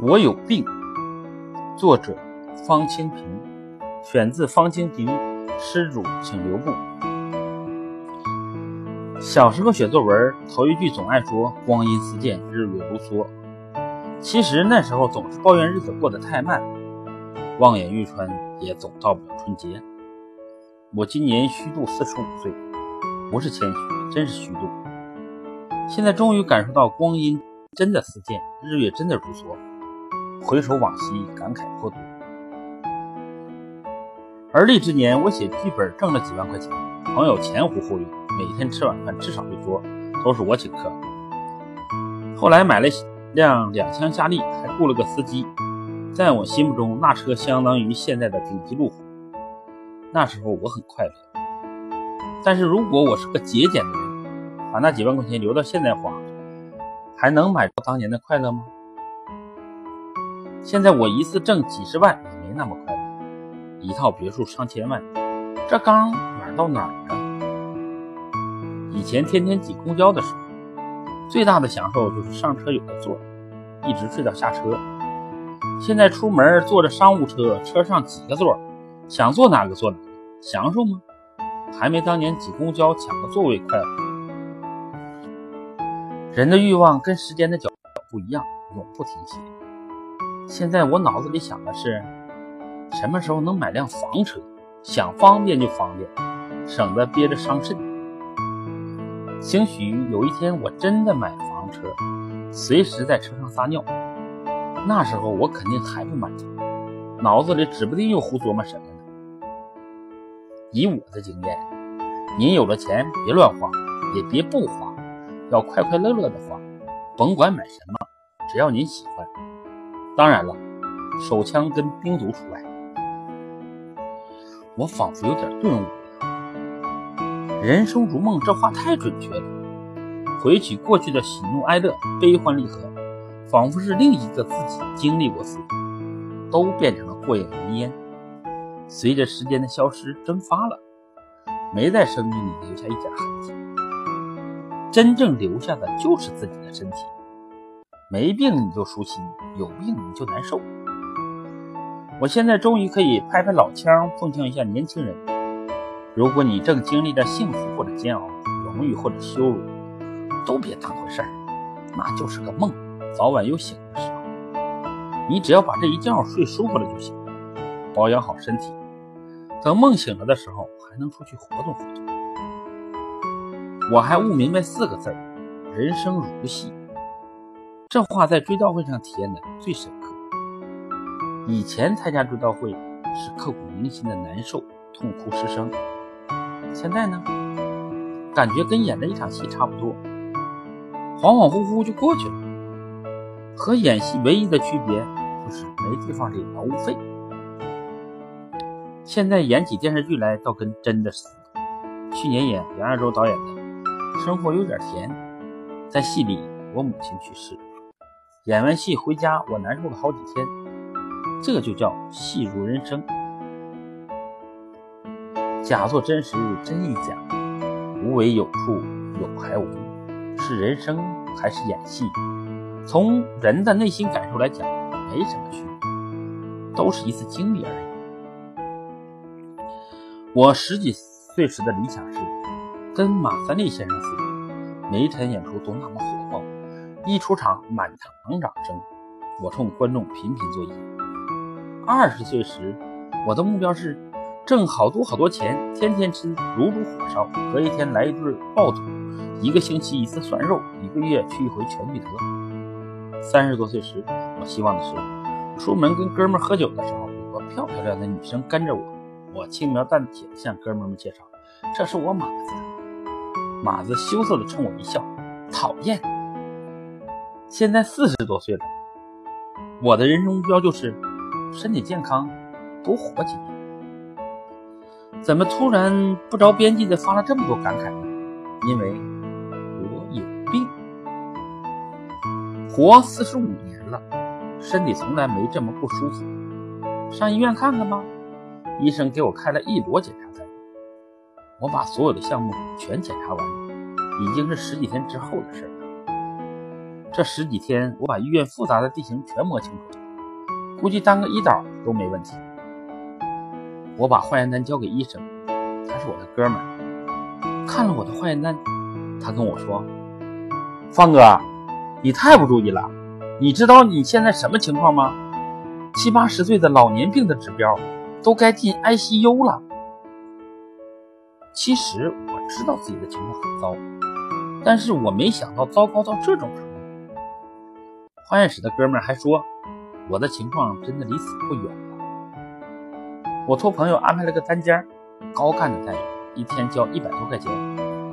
我有病，作者方清平，选自方清平《施主请留步》。小时候写作文，头一句总爱说“光阴似箭，日月如梭”。其实那时候总是抱怨日子过得太慢，望眼欲穿，也总到不了春节。我今年虚度四十五岁，不是谦虚，真是虚度。现在终于感受到光阴真的似箭，日月真的如梭。回首往昔，感慨颇多。而立之年，我写剧本挣了几万块钱，朋友前呼后拥，每天吃晚饭至少一桌都是我请客。后来买了辆两厢夏利，还雇了个司机，在我心目中，那车相当于现在的顶级路虎。那时候我很快乐。但是如果我是个节俭的人，把那几万块钱留到现在花，还能买到当年的快乐吗？现在我一次挣几十万也没那么快乐，一套别墅上千万，这刚哪到哪儿啊？以前天天挤公交的时候，最大的享受就是上车有个座，一直睡到下车。现在出门坐着商务车，车上几个座，想坐哪个坐哪个，享受吗？还没当年挤公交抢个座位快乐。人的欲望跟时间的脚步一样，永不停歇。现在我脑子里想的是，什么时候能买辆房车？想方便就方便，省得憋着伤肾。兴许有一天我真的买房车，随时在车上撒尿，那时候我肯定还不满足，脑子里指不定又胡琢磨什么呢。以我的经验，您有了钱别乱花，也别不花，要快快乐乐的花，甭管买什么，只要您喜欢。当然了，手枪跟冰毒除外。我仿佛有点顿悟了。人生如梦这话太准确了。回取过去的喜怒哀乐、悲欢离合，仿佛是另一个自己经历过似的，都变成了过眼云烟，随着时间的消失蒸发了，没在生命里留下一点痕迹。真正留下的就是自己的身体。没病你就舒心，有病你就难受。我现在终于可以拍拍老腔，奉劝一下年轻人：如果你正经历着幸福或者煎熬、荣誉或者羞辱，都别当回事儿，那就是个梦，早晚有醒的时候。你只要把这一觉睡舒服了就行，保养好身体，等梦醒了的时候，还能出去活动活动。我还悟明白四个字：人生如戏。这话在追悼会上体验的最深刻。以前参加追悼会是刻骨铭心的难受、痛哭失声，现在呢，感觉跟演了一场戏差不多，恍恍惚惚就过去了。和演戏唯一的区别就是没地方领劳务费。现在演起电视剧来倒跟真的似的。去年演杨亚洲导演的《生活有点甜》，在戏里我母亲去世。演完戏回家，我难受了好几天。这就叫戏如人生，假作真实，真亦假，无为有处，有还无。是人生还是演戏？从人的内心感受来讲，没什么区别，都是一次经历而已。我十几岁时的理想是跟马三立先生似的，每一场演出都那么火。一出场，满堂掌声，我冲观众频频作揖。二十岁时，我的目标是挣好多好多钱，天天吃卤煮火烧，隔一天来一顿爆肚，一个星期一次涮肉，一个月去一回全聚德。三十多岁时，我希望的是出门跟哥们喝酒的时候，有个漂漂亮的女生跟着我，我轻描淡写的向哥们们介绍：“这是我马子。”马子羞涩的冲我一笑：“讨厌。”现在四十多岁了，我的人生目标就是身体健康，多活几年。怎么突然不着边际的发了这么多感慨呢？因为我有病，活四十五年了，身体从来没这么不舒服。上医院看看吧，医生给我开了一摞检查单，我把所有的项目全检查完，已经是十几天之后的事了。这十几天，我把医院复杂的地形全摸清楚了，估计当个医导都没问题。我把化验单交给医生，他是我的哥们儿，看了我的化验单，他跟我说：“方哥，你太不注意了，你知道你现在什么情况吗？七八十岁的老年病的指标，都该进 ICU 了。”其实我知道自己的情况很糟，但是我没想到糟糕到这种程度。化验室的哥们还说，我的情况真的离死不远了。我托朋友安排了个单间，高干的待遇，一天交一百多块钱，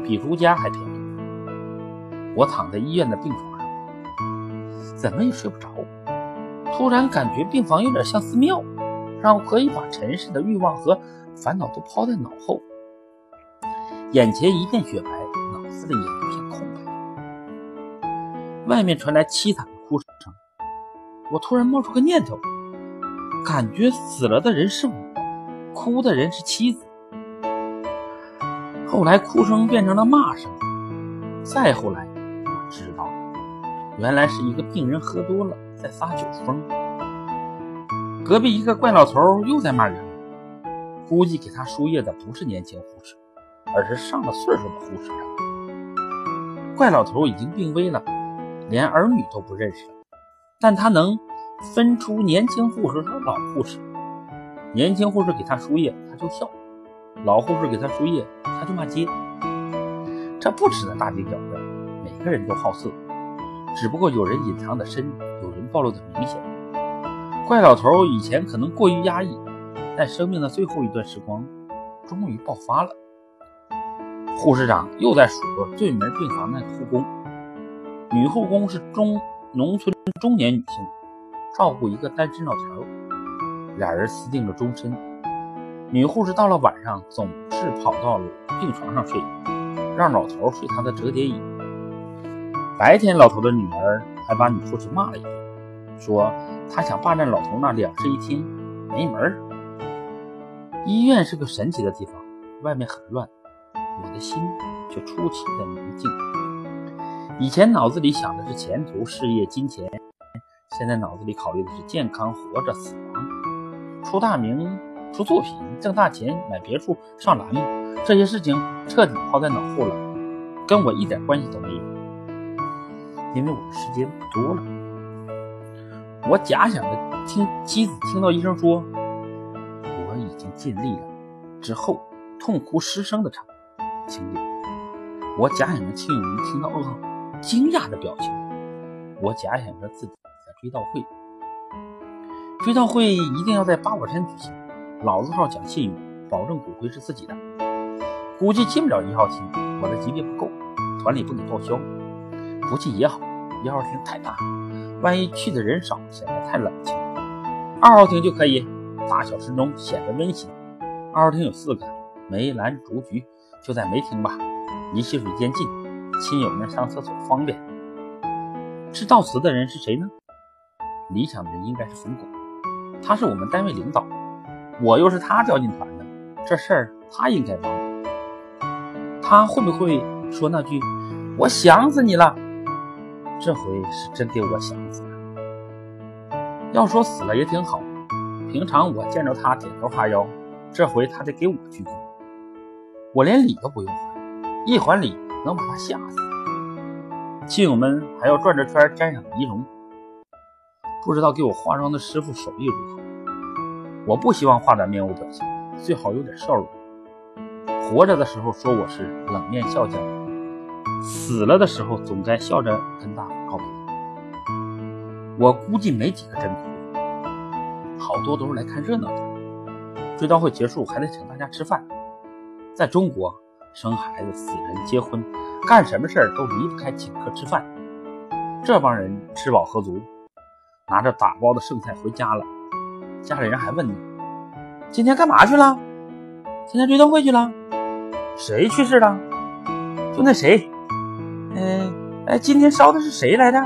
比如家还便宜。我躺在医院的病床上，怎么也睡不着。突然感觉病房有点像寺庙，让我可以把尘世的欲望和烦恼都抛在脑后。眼前一片雪白，脑子里也一片空白。外面传来凄惨。我突然冒出个念头，感觉死了的人是我，哭的人是妻子。后来哭声变成了骂声，再后来我知道，原来是一个病人喝多了在撒酒疯。隔壁一个怪老头又在骂人，估计给他输液的不是年轻护士，而是上了岁数的护士长。怪老头已经病危了。连儿女都不认识了，但他能分出年轻护士和老护士。年轻护士给他输液，他就笑；老护士给他输液，他就骂街。这不值得大惊小怪。每个人都好色，只不过有人隐藏的深，有人暴露的明显。怪老头以前可能过于压抑，在生命的最后一段时光，终于爆发了。护士长又在数落对门病房那个护工。女护工是中农村中年女性，照顾一个单身老头，俩人私定了终身。女护士到了晚上总是跑到病床上睡，让老头睡她的折叠椅。白天老头的女儿还把女护士骂了一顿，说她想霸占老头那两室一厅，没门儿。医院是个神奇的地方，外面很乱，我的心却出奇的宁静。以前脑子里想的是前途、事业、金钱，现在脑子里考虑的是健康、活着、死亡、出大名、出作品、挣大钱、买别墅、上栏目，这些事情彻底抛在脑后了，跟我一点关系都没有。因为我的时间不多了。我假想着听妻子听到医生说我已经尽力了之后，痛哭失声的场情景。我假想着庆云听到噩耗。惊讶的表情，我假想着自己在追悼会。追悼会一定要在八宝山举行，老字号讲信誉，保证骨灰是自己的。估计进不了一号厅，我的级别不够，团里不给报销。不进也好，一号厅太大，万一去的人少，显得太冷清。二号厅就可以，大小适中，显得温馨。二号厅有四个，梅兰竹菊，就在梅厅吧，离洗水间近。亲友们上厕所方便。知悼词的人是谁呢？理想的人应该是冯巩，他是我们单位领导，我又是他调进团的，这事儿他应该帮。他会不会说那句“我想死你了”？这回是真给我想死了。要说死了也挺好，平常我见着他点头哈腰，这回他得给我鞠躬，我连礼都不用还，一还礼。能把他吓死！亲友们还要转着圈瞻赏仪容，不知道给我化妆的师傅手艺如何。我不希望画的面无表情，最好有点笑容。活着的时候说我是冷面笑匠，死了的时候总该笑着跟大伙告别。我估计没几个真哭，好多都是来看热闹的。追悼会结束还得请大家吃饭，在中国。生孩子、死人、结婚，干什么事儿都离不开请客吃饭。这帮人吃饱喝足，拿着打包的剩菜回家了。家里人还问呢：“今天干嘛去了？参加追悼会去了？谁去世了？就那谁？嗯，哎，今天烧的是谁来着？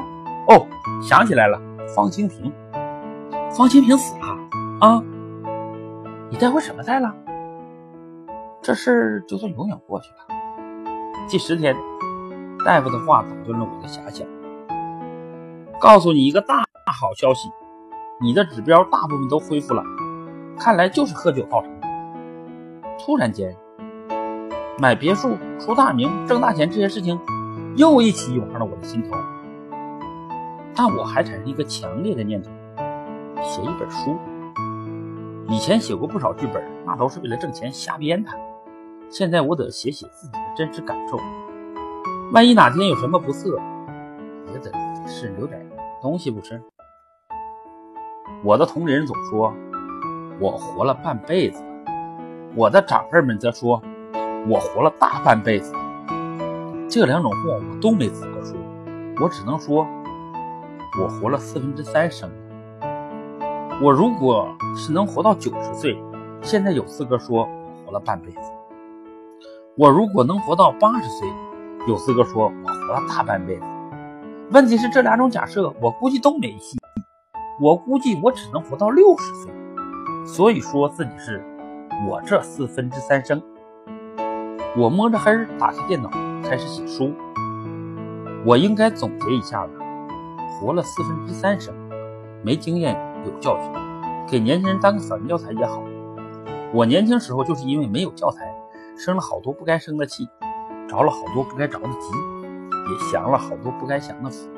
哦，想起来了，方清平。方清平死了啊？你带回什么菜了？”这事儿就算永远过去了。第十天，大夫的话打断了我的遐想。告诉你一个大好消息，你的指标大部分都恢复了，看来就是喝酒造成的。突然间，买别墅、出大名、挣大钱这些事情又一起涌上了我的心头，但我还产生一个强烈的念头：写一本书。以前写过不少剧本，那都是为了挣钱瞎编的。现在我得写写自己的真实感受，万一哪天有什么不测，也得是留点东西不是？我的同龄人总说我活了半辈子，我的长辈们则说我活了大半辈子。这两种话我都没资格说，我只能说我活了四分之三生。我如果是能活到九十岁，现在有资格说我活了半辈子；我如果能活到八十岁，有资格说我活了大半辈子。问题是这两种假设，我估计都没戏。我估计我只能活到六十岁，所以说自己是我这四分之三生。我摸着黑打开电脑开始写书，我应该总结一下了：活了四分之三生，没经验有教训，给年轻人当个反面教材也好。我年轻时候就是因为没有教材，生了好多不该生的气，着了好多不该着的急，也享了好多不该享的福。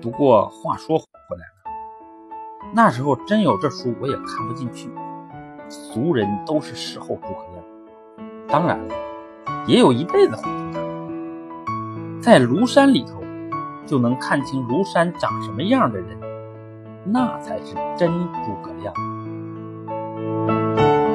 不过话说回来了。那时候真有这书，我也看不进去。俗人都是事后诸葛亮，当然了，也有一辈子糊涂的。在庐山里头，就能看清庐山长什么样的人，那才是真诸葛亮。